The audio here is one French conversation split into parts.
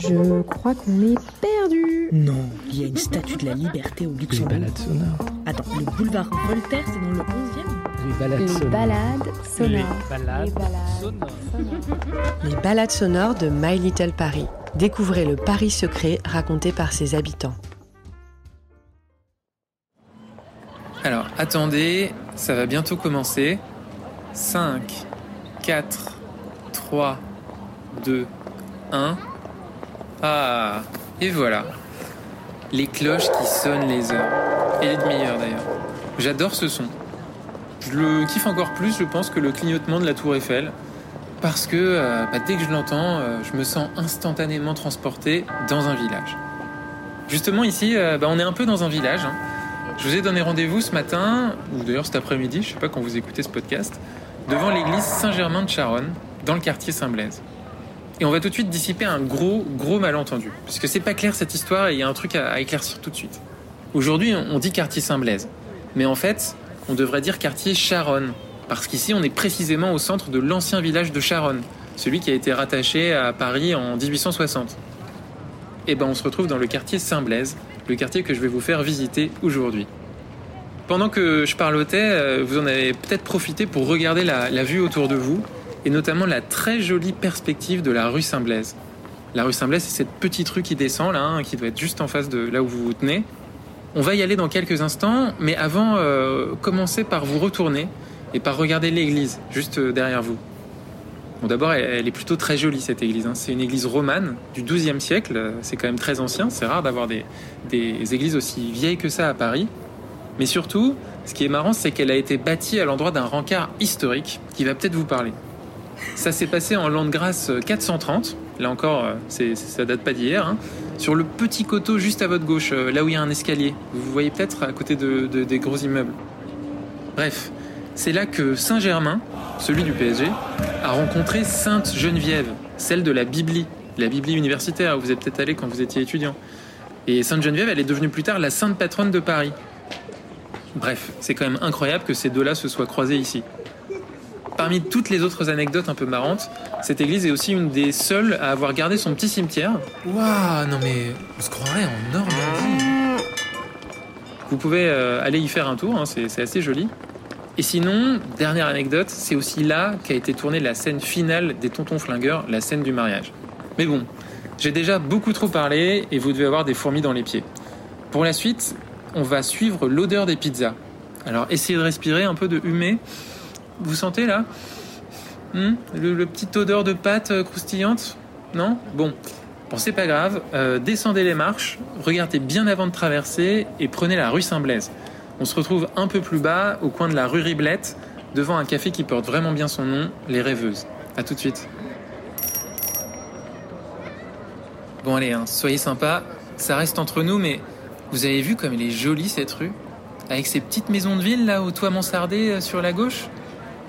Je crois qu'on est perdu. Non, il y a une statue de la liberté au Les Luxembourg. balades sonores. Attends, le boulevard Voltaire, c'est dans le 11e Les balades Les sonores. balades sonores. Les balades Les balades sonores. sonores. Les balades sonores de My Little Paris. Découvrez le Paris secret raconté par ses habitants. Alors, attendez, ça va bientôt commencer. 5, 4, 3, 2, 1. Ah, et voilà. Les cloches qui sonnent les heures. Et les demi-heures d'ailleurs. J'adore ce son. Je le kiffe encore plus, je pense, que le clignotement de la tour Eiffel. Parce que euh, bah, dès que je l'entends, euh, je me sens instantanément transporté dans un village. Justement ici, euh, bah, on est un peu dans un village. hein. Je vous ai donné rendez-vous ce matin, ou d'ailleurs cet après-midi, je sais pas quand vous écoutez ce podcast, devant l'église Saint-Germain de Charonne, dans le quartier Saint-Blaise. Et on va tout de suite dissiper un gros, gros malentendu. Parce que c'est pas clair cette histoire et il y a un truc à, éclaircir tout de suite. Aujourd'hui, on dit quartier Saint-Blaise. Mais en fait, on devrait dire quartier Charonne. Parce qu'ici, on est précisément au centre de l'ancien village de Charonne, celui qui a été rattaché à Paris en 1860. Et ben, on se retrouve dans le quartier Saint-Blaise, le quartier que je vais vous faire visiter aujourd'hui. Pendant que je parlotais, euh, vous en avez peut-être profité pour regarder la vue autour de vous, et notamment la très jolie perspective de la rue Saint-Blaise. La rue Saint-Blaise, c'est cette petite rue qui descend là, hein, qui doit être juste en face de là où vous vous tenez. On va y aller dans quelques instants, mais avant, euh, commencez par vous retourner et par regarder l'église juste euh, derrière vous. Bon, d'abord, elle, est plutôt très jolie cette église. hein. C'est une église romane du XIIe siècle. C'est quand même très ancien. C'est rare d'avoir des églises aussi vieilles que ça à Paris. Mais surtout, ce qui est marrant, c'est qu'elle a été bâtie à l'endroit d'un rencard historique qui va peut-être vous parler. Ça s'est passé en l'an de grâce 430. Là encore, euh, c'est, ça date pas d'hier. hein. Sur le petit coteau juste à votre gauche, euh, là où il y a un escalier. Vous voyez peut-être à côté de- de- des gros immeubles. Bref, c'est là que Saint-Germain, celui du PSG, a rencontré Sainte Geneviève, celle de la Biblie, la Biblie universitaire où vous êtes peut-être allé quand vous étiez étudiant. Et Sainte Geneviève, elle est devenue plus tard la sainte patronne de Paris. Bref, c'est quand même incroyable que ces deux-là se soient croisés ici. Parmi toutes les autres anecdotes un peu marrantes, cette église est aussi une des seules à avoir gardé son petit cimetière. Waouh, non mais on se croirait en Normandie. Vous pouvez euh, aller y faire un tour, hein, c'est assez joli. Et sinon, dernière anecdote, c'est aussi là qu'a été tournée la scène finale des Tontons Flingueurs, la scène du mariage. Mais bon, j'ai déjà beaucoup trop parlé et vous devez avoir des fourmis dans les pieds. Pour la suite, on va suivre l'odeur des pizzas. Alors essayez de respirer un peu de humé. Vous sentez là Hmm le, le petite odeur de pâte euh, croustillante Non Bon. Bon, c'est pas grave. Euh, descendez les marches, regardez bien avant de traverser et prenez la rue Saint-Blaise. On se retrouve un peu plus bas, au coin de la rue Riblette, devant un café qui porte vraiment bien son nom, Les Rêveuses. A tout de suite. Bon allez, hein, soyez sympas. Ça reste entre nous, mais vous avez vu comme elle est jolie cette rue? Avec ces petites maisons de ville là au toit mansardé euh, sur la gauche?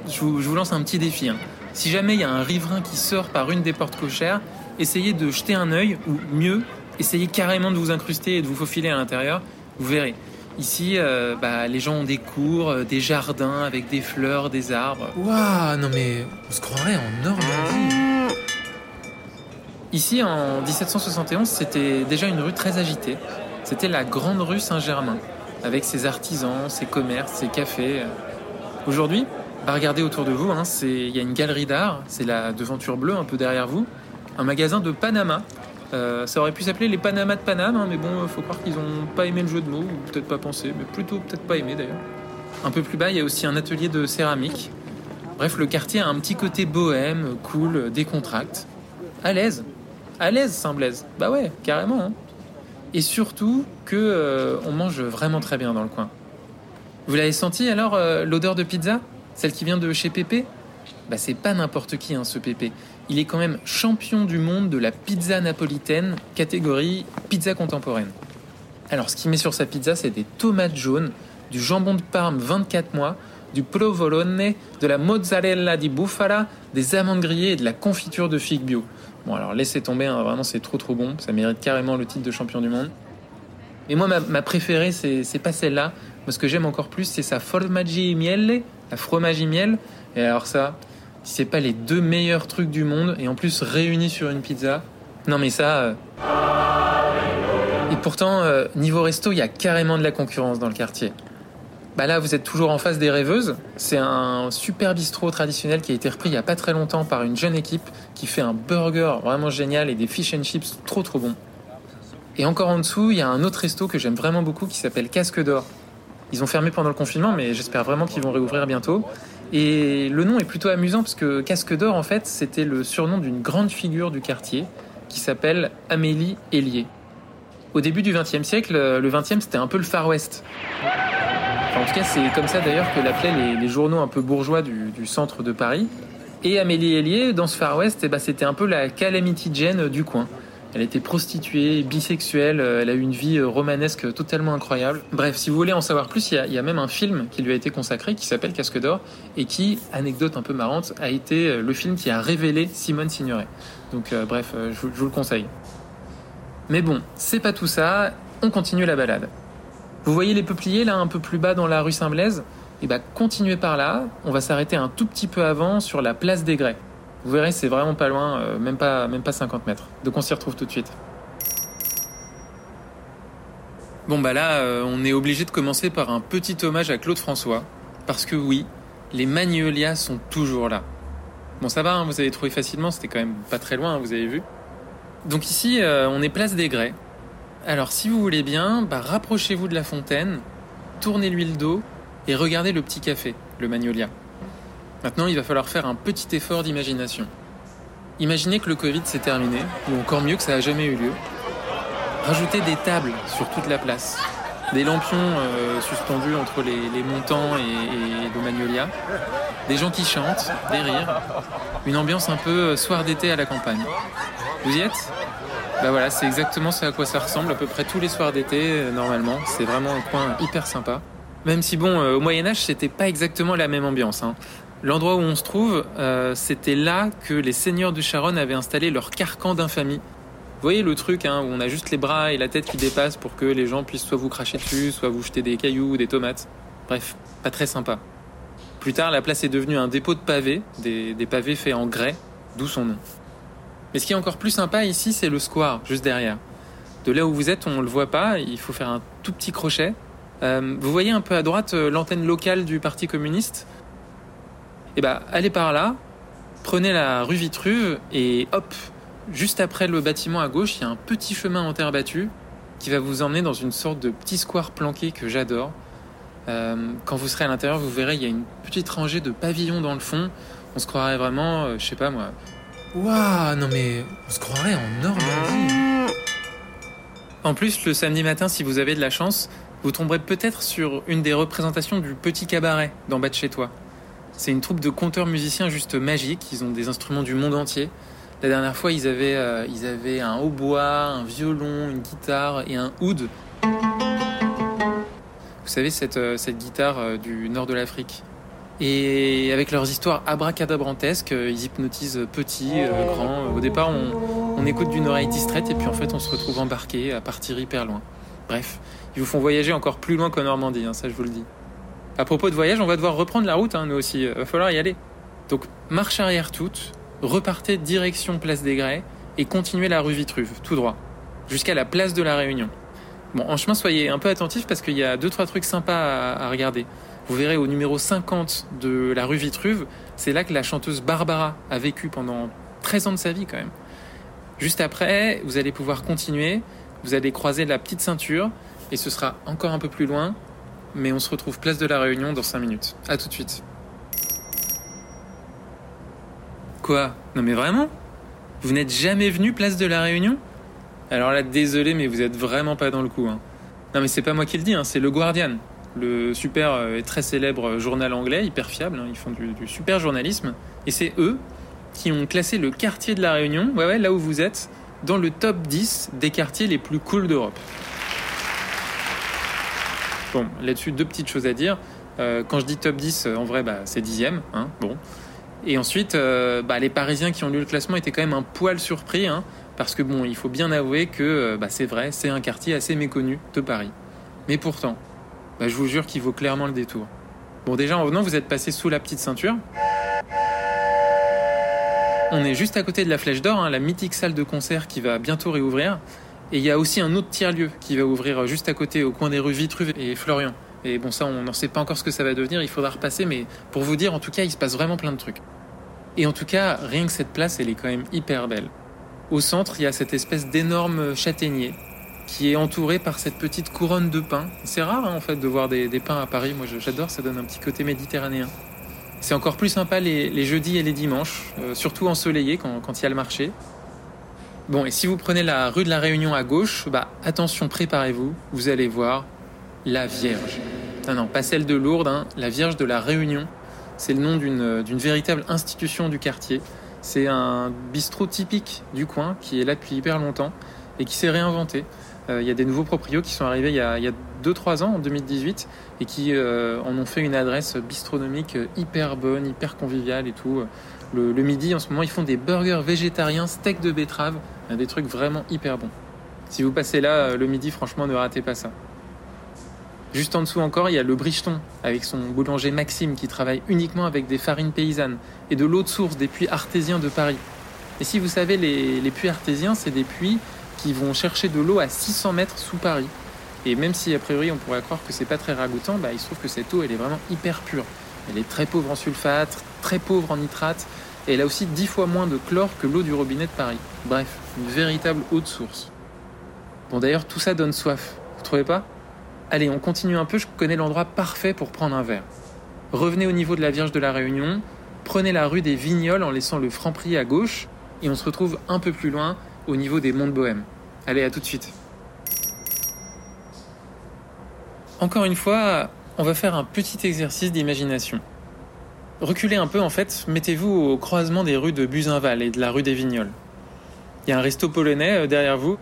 Je vous, je vous lance un petit défi. hein. Si jamais il y a un riverain qui sort par une des portes cochères, essayez de jeter un œil, ou mieux, essayez carrément de vous incruster et de vous faufiler à l'intérieur. Vous verrez. Ici, euh, bah, les gens ont des cours, euh, des jardins avec des fleurs, des arbres. Waouh, non mais on se croirait en Normandie. Ici, en 1771, c'était déjà une rue très agitée. C'était la grande rue Saint-Germain, avec ses artisans, ses commerces, ses cafés. Aujourd'hui, regardez autour de vous, hein, il y a une galerie d'art, c'est la devanture bleue un peu derrière vous, un magasin de Panama. Euh, ça aurait pu s'appeler les Panama de Paname, hein, mais bon, euh, faut croire qu'ils ont pas aimé le jeu de mots, ou peut-être pas pensé, mais plutôt peut-être pas aimé d'ailleurs. Un peu plus bas, il y a aussi un atelier de céramique. Bref, le quartier a un petit côté bohème, cool, décontracte. À l'aise. À l'aise, Saint-Blaise. Bah ouais, carrément. hein. Et surtout que euh, on mange vraiment très bien dans le coin. Vous l'avez senti alors, euh, l'odeur de pizza? Celle qui vient de chez Pépé Bah c'est pas n'importe qui, hein, ce Pépé. Il est quand même champion du monde de la pizza napolitaine, catégorie pizza contemporaine. Alors, ce qu'il met sur sa pizza, c'est des tomates jaunes, du jambon de Parme 24 mois, du provolone, de la mozzarella di bufala, des amandes grillées et de la confiture de figues bio. Bon, alors laissez tomber, hein, vraiment, c'est trop trop bon. Ça mérite carrément le titre de champion du monde. Et moi, ma, ma préférée, c'est pas celle-là. Moi, ce que j'aime encore plus, c'est sa formaggi miele, la fromage miel. Et alors ça, si c'est pas les deux meilleurs trucs du monde, et en plus réunis sur une pizza, Non mais ça... euh, Et pourtant, euh, niveau resto, il y a carrément de la concurrence dans le quartier. Bah là, vous êtes toujours en face des rêveuses. C'est un super bistrot traditionnel qui a été repris il y a pas très longtemps par une jeune équipe qui fait un burger vraiment génial et des fish and chips trop trop bons. Et encore en dessous, il y a un autre resto que j'aime vraiment beaucoup qui s'appelle Casque d'Or. Ils ont fermé pendant le confinement, mais j'espère vraiment qu'ils vont réouvrir bientôt. Et le nom est plutôt amusant parce que Casque d'Or, en fait, c'était le surnom d'une grande figure du quartier qui s'appelle Amélie Hélier. Au début du XXe siècle, le XXe c'était un peu le Far West. Enfin, en tout cas, c'est comme ça d'ailleurs que l'appelaient les, journaux un peu bourgeois du, du centre de Paris. Et Amélie Hélier, dans ce Far West, eh ben, c'était un peu la Calamity Jane du coin. Elle était prostituée, bisexuelle, euh, elle a eu une vie euh, romanesque totalement incroyable. Bref, si vous voulez en savoir plus, il y a, même un film qui lui a été consacré qui s'appelle Casque d'Or et qui, anecdote un peu marrante, a été euh, le film qui a révélé Simone Signoret. Donc bref, je, vous- le conseille. Mais bon, c'est pas tout ça, on continue la balade. Vous voyez les peupliers là un peu plus bas dans la rue Saint-Blaise? Et bah continuez par là, on va s'arrêter un tout petit peu avant sur la place des Grès. Vous verrez, c'est vraiment pas loin, euh, même, pas, même pas 50 mètres. Donc on s'y retrouve tout de suite. Bon bah là, euh, on est obligé de commencer par un petit hommage à Claude François. Parce que oui, les Magnolias sont toujours là. Bon ça va, hein, vous avez trouvé facilement, c'était quand même pas très loin, hein, vous avez vu. Donc ici, euh, on est place des Grès. Alors si vous voulez bien, bah, rapprochez-vous de la fontaine, tournez-lui le dos et regardez le petit café, le Magnolia. Maintenant, il va falloir faire un petit effort d'imagination. Imaginez que le Covid s'est terminé, ou encore mieux que ça n'a jamais eu lieu. Rajoutez des tables sur toute la place, des lampions euh, suspendus entre les, montants et, et Magnolia, des gens qui chantent, des rires, une ambiance un peu euh, soir d'été à la campagne. Vous y êtes? Bah voilà, c'est exactement ce à quoi ça ressemble à peu près tous les soirs d'été, euh, normalement. C'est vraiment un coin hyper sympa. Même si bon, au Moyen-Âge, c'était pas exactement la même ambiance. hein. L'endroit où on se trouve, euh, c'était là que les seigneurs du Charonne avaient installé leur carcan d'infamie. Vous voyez le truc hein, où on a juste les bras et la tête qui dépassent pour que les gens puissent soit vous cracher dessus, soit vous jeter des cailloux ou des tomates. Bref, pas très sympa. Plus tard, la place est devenue un dépôt de pavés, des, pavés faits en grès, d'où son nom. Mais ce qui est encore plus sympa ici, c'est le square, juste derrière. De là où vous êtes, on le voit pas, il faut faire un tout petit crochet. Euh, vous voyez un peu à droite euh, l'antenne locale du Parti communiste Eh ben, allez par là, prenez la rue Vitruve et hop, juste après le bâtiment à gauche, il y a un petit chemin en terre battue qui va vous emmener dans une sorte de petit square planqué que j'adore. Euh, quand vous serez à l'intérieur, vous verrez, il y a une petite rangée de pavillons dans le fond. On se croirait vraiment, euh, je sais pas moi. Waouh, non mais on se croirait en Normandie. En plus, le samedi matin, si vous avez de la chance, vous tomberez peut-être sur une des représentations du Petit Cabaret d'en bas de chez toi. C'est une troupe de conteurs musiciens juste magiques. Ils ont des instruments du monde entier. La dernière fois, ils avaient, euh, ils avaient un hautbois, un violon, une guitare et un oud. Vous savez, cette, euh, cette guitare euh, du nord de l'Afrique. Et avec leurs histoires abracadabrantesques, ils hypnotisent petits, euh, grands. Au départ, on, on écoute d'une oreille distraite et puis en fait, on se retrouve embarqué à partir hyper loin. Bref, ils vous font voyager encore plus loin qu'en Normandie, hein, ça je vous le dis. À propos de voyage, on va devoir reprendre la route, hein, nous aussi. Va falloir y aller. Donc, marche arrière toute, repartez direction Place des Grès et continuez la rue Vitruve, tout droit, jusqu'à la place de la Réunion. Bon, en chemin, soyez un peu attentifs parce qu'il y a deux, trois trucs sympas à regarder. Vous verrez au numéro 50 de la rue Vitruve, c'est là que la chanteuse Barbara a vécu pendant 13 ans de sa vie quand même. Juste après, vous allez pouvoir continuer, vous allez croiser la petite ceinture et ce sera encore un peu plus loin, mais on se retrouve place de la Réunion dans 5 minutes. À tout de suite. Quoi? Non mais vraiment? Vous n'êtes jamais venu place de la Réunion? Alors là, désolé, mais vous êtes vraiment pas dans le coup. hein. Non mais c'est pas moi qui le dis, hein, c'est le Guardian, le super euh, et très célèbre journal anglais, hyper fiable, hein, ils font du, du super journalisme. Et c'est eux qui ont classé le quartier de la Réunion, ouais ouais, là où vous êtes, dans le top 10 des quartiers les plus cool d'Europe. Bon, là-dessus, deux petites choses à dire. Euh, quand je dis top 10, euh, en vrai, bah, c'est dixième. Hein, bon. Et ensuite, euh, bah, les Parisiens qui ont lu le classement étaient quand même un poil surpris, hein, parce que bon, il faut bien avouer que bah, c'est vrai, c'est un quartier assez méconnu de Paris. Mais pourtant, je vous jure qu'il vaut clairement le détour. Bon, déjà en venant, vous êtes passé sous la petite ceinture. On est juste à côté de la Flèche d'Or, hein, la mythique salle de concert qui va bientôt réouvrir. Et il y a aussi un autre tiers-lieu qui va ouvrir juste à côté, au coin des rues Vitruve et Florian. Et bon, ça, on n'en sait pas encore ce que ça va devenir, il faudra repasser, mais pour vous dire, en tout cas, il se passe vraiment plein de trucs. Et en tout cas, rien que cette place, elle est quand même hyper belle. Au centre, il y a cette espèce d'énorme châtaignier qui est entouré par cette petite couronne de pins. C'est rare hein, en fait de voir des, pins à Paris. Moi j'adore, ça donne un petit côté méditerranéen. C'est encore plus sympa les, jeudis et les dimanches, euh, surtout ensoleillés quand il y a le marché. Bon, et si vous prenez la rue de la Réunion à gauche, bah attention, préparez-vous, vous allez voir la Vierge. Non, non, pas celle de Lourdes, hein, la Vierge de la Réunion. C'est le nom d'une véritable institution du quartier. C'est un bistrot typique du coin qui est là depuis hyper longtemps et qui s'est réinventé. Euh, il y a des nouveaux proprios qui sont arrivés il y a 2-3 ans, en 2018, et qui euh, en ont fait une adresse bistronomique hyper bonne, hyper conviviale et tout. Le, midi, en ce moment, ils font des burgers végétariens, steak de betterave, des trucs vraiment hyper bons. Si vous passez là euh, le midi, franchement, ne ratez pas ça. Juste en dessous encore, il y a le Bricheton, avec son boulanger Maxime qui travaille uniquement avec des farines paysannes et de l'eau de source des puits artésiens de Paris. Et si vous savez, les, puits artésiens, c'est des puits qui vont chercher de l'eau à 600 mètres sous Paris. Et même si a priori on pourrait croire que c'est pas très ragoûtant, bah, il se trouve que cette eau elle est vraiment hyper pure. Elle est très pauvre en sulfate, très pauvre en nitrate, et elle a aussi 10 fois moins de chlore que l'eau du robinet de Paris. Bref, une véritable eau de source. Bon d'ailleurs tout ça donne soif, vous trouvez pas? Allez, on continue un peu, je connais l'endroit parfait pour prendre un verre. Revenez au niveau de la Vierge de la Réunion, prenez la rue des Vignoles en laissant le Franprix à gauche, et on se retrouve un peu plus loin, au niveau des Monts de Bohème. Allez, à tout de suite. Encore une fois, on va faire un petit exercice d'imagination. Reculez un peu en fait, mettez-vous au croisement des rues de Buzinval et de la rue des Vignoles. Il y a un resto polonais euh, derrière vous,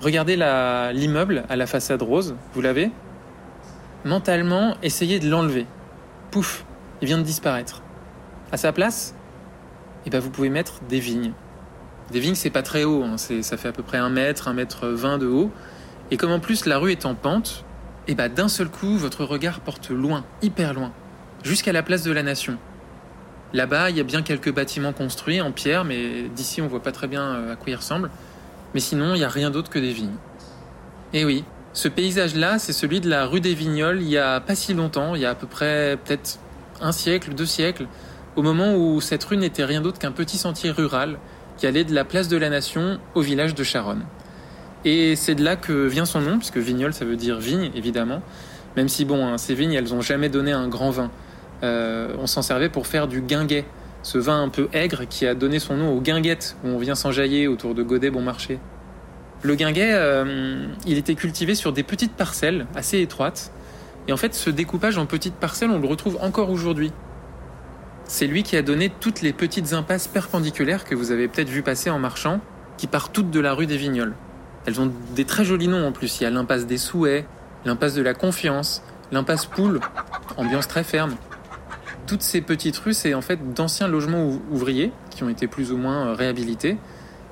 Regardez l'immeuble à la façade rose, vous l'avez? Mentalement, essayez de l'enlever. Pouf, il vient de disparaître. À sa place, eh ben vous pouvez mettre des vignes. Des vignes, c'est pas très haut, hein. ça fait à peu près un mètre, un mètre vingt de haut. Et comme en plus la rue est en pente, et eh ben d'un seul coup, votre regard porte loin, hyper loin, jusqu'à la place de la Nation. Là-bas, il y a bien quelques bâtiments construits en pierre, mais d'ici on voit pas très bien euh, à quoi ils ressemblent. Mais sinon, il n'y a rien d'autre que des vignes. Et eh oui, ce paysage-là, c'est celui de la rue des Vignoles il y a pas si longtemps, il y a à peu près peut-être un siècle, deux siècles, au moment où cette rue n'était rien d'autre qu'un petit sentier rural qui allait de la place de la Nation au village de Charonne. Et c'est de là que vient son nom, puisque Vignole ça veut dire vigne, évidemment, même si bon, hein, ces vignes, elles n'ont jamais donné un grand vin. Euh, on s'en servait pour faire du guinguet, ce vin un peu aigre qui a donné son nom aux guinguettes où on vient s'enjailler autour de Godet Bon Marché. Le guinguet, euh, il était cultivé sur des petites parcelles assez étroites. Et en fait, ce découpage en petites parcelles, on le retrouve encore aujourd'hui. C'est lui qui a donné toutes les petites impasses perpendiculaires que vous avez peut-être vu passer en marchant, qui partent toutes de la rue des Vignoles. Elles ont des très jolis noms en plus. Il y a l'impasse des Souhaits, l'impasse de la Confiance, l'impasse Poule, ambiance très ferme toutes ces petites rues, c'est en fait d'anciens logements ouvriers qui ont été plus ou moins euh, réhabilités.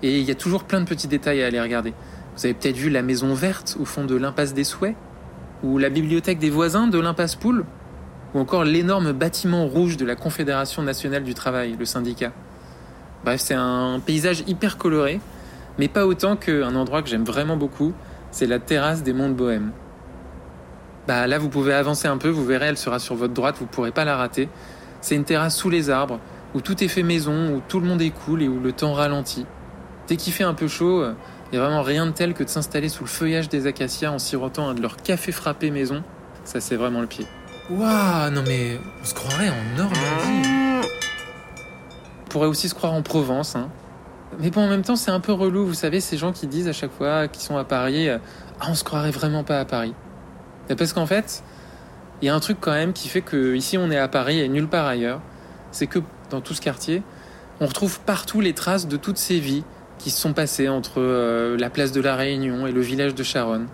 Et il y a toujours plein de petits détails à aller regarder. Vous avez peut-être vu la maison verte au fond de l'impasse des Souhaits, ou la bibliothèque des voisins de l'impasse Poule, ou encore l'énorme bâtiment rouge de la Confédération nationale du travail, le syndicat. Bref, c'est un paysage hyper coloré, mais pas autant qu'un endroit que j'aime vraiment beaucoup, c'est la terrasse des Monts de Bohème. Bah là, vous pouvez avancer un peu, vous verrez, elle sera sur votre droite, vous pourrez pas la rater. C'est une terrasse sous les arbres, où tout est fait maison, où tout le monde est cool et où le temps ralentit. Dès qu'il fait un peu chaud, il euh, n'y a vraiment rien de tel que de s'installer sous le feuillage des acacias en sirotant un de leurs cafés frappés maison. Ça, c'est vraiment le pied. Waouh, non mais on se croirait en Normandie. On pourrait aussi se croire en Provence. Hein. Mais bon, en même temps, c'est un peu relou, vous savez, ces gens qui disent à chaque fois qu'ils sont à Paris, euh, ah, on se croirait vraiment pas à Paris. Parce qu'en fait, il y a un truc quand même qui fait que ici on est à Paris et nulle part ailleurs. C'est que dans tout ce quartier, on retrouve partout les traces de toutes ces vies qui se sont passées entre euh, la place de la Réunion et le village de Charonne.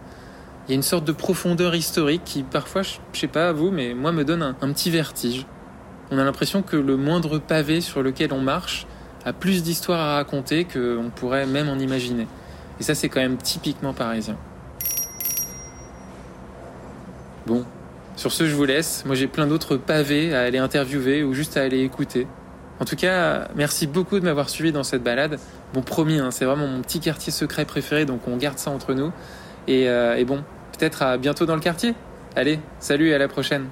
Il y a une sorte de profondeur historique qui parfois, je sais pas à vous, mais moi me donne un, petit vertige. On a l'impression que le moindre pavé sur lequel on marche a plus d'histoires à raconter qu'on pourrait même en imaginer. Et ça c'est quand même typiquement parisien. Bon, sur ce, je vous laisse. Moi, j'ai plein d'autres pavés à aller interviewer ou juste à aller écouter. En tout cas, merci beaucoup de m'avoir suivi dans cette balade. Bon, promis, hein, c'est vraiment mon petit quartier secret préféré, donc on garde ça entre nous. Et, euh, et bon, peut-être à bientôt dans le quartier. Allez, salut et à la prochaine.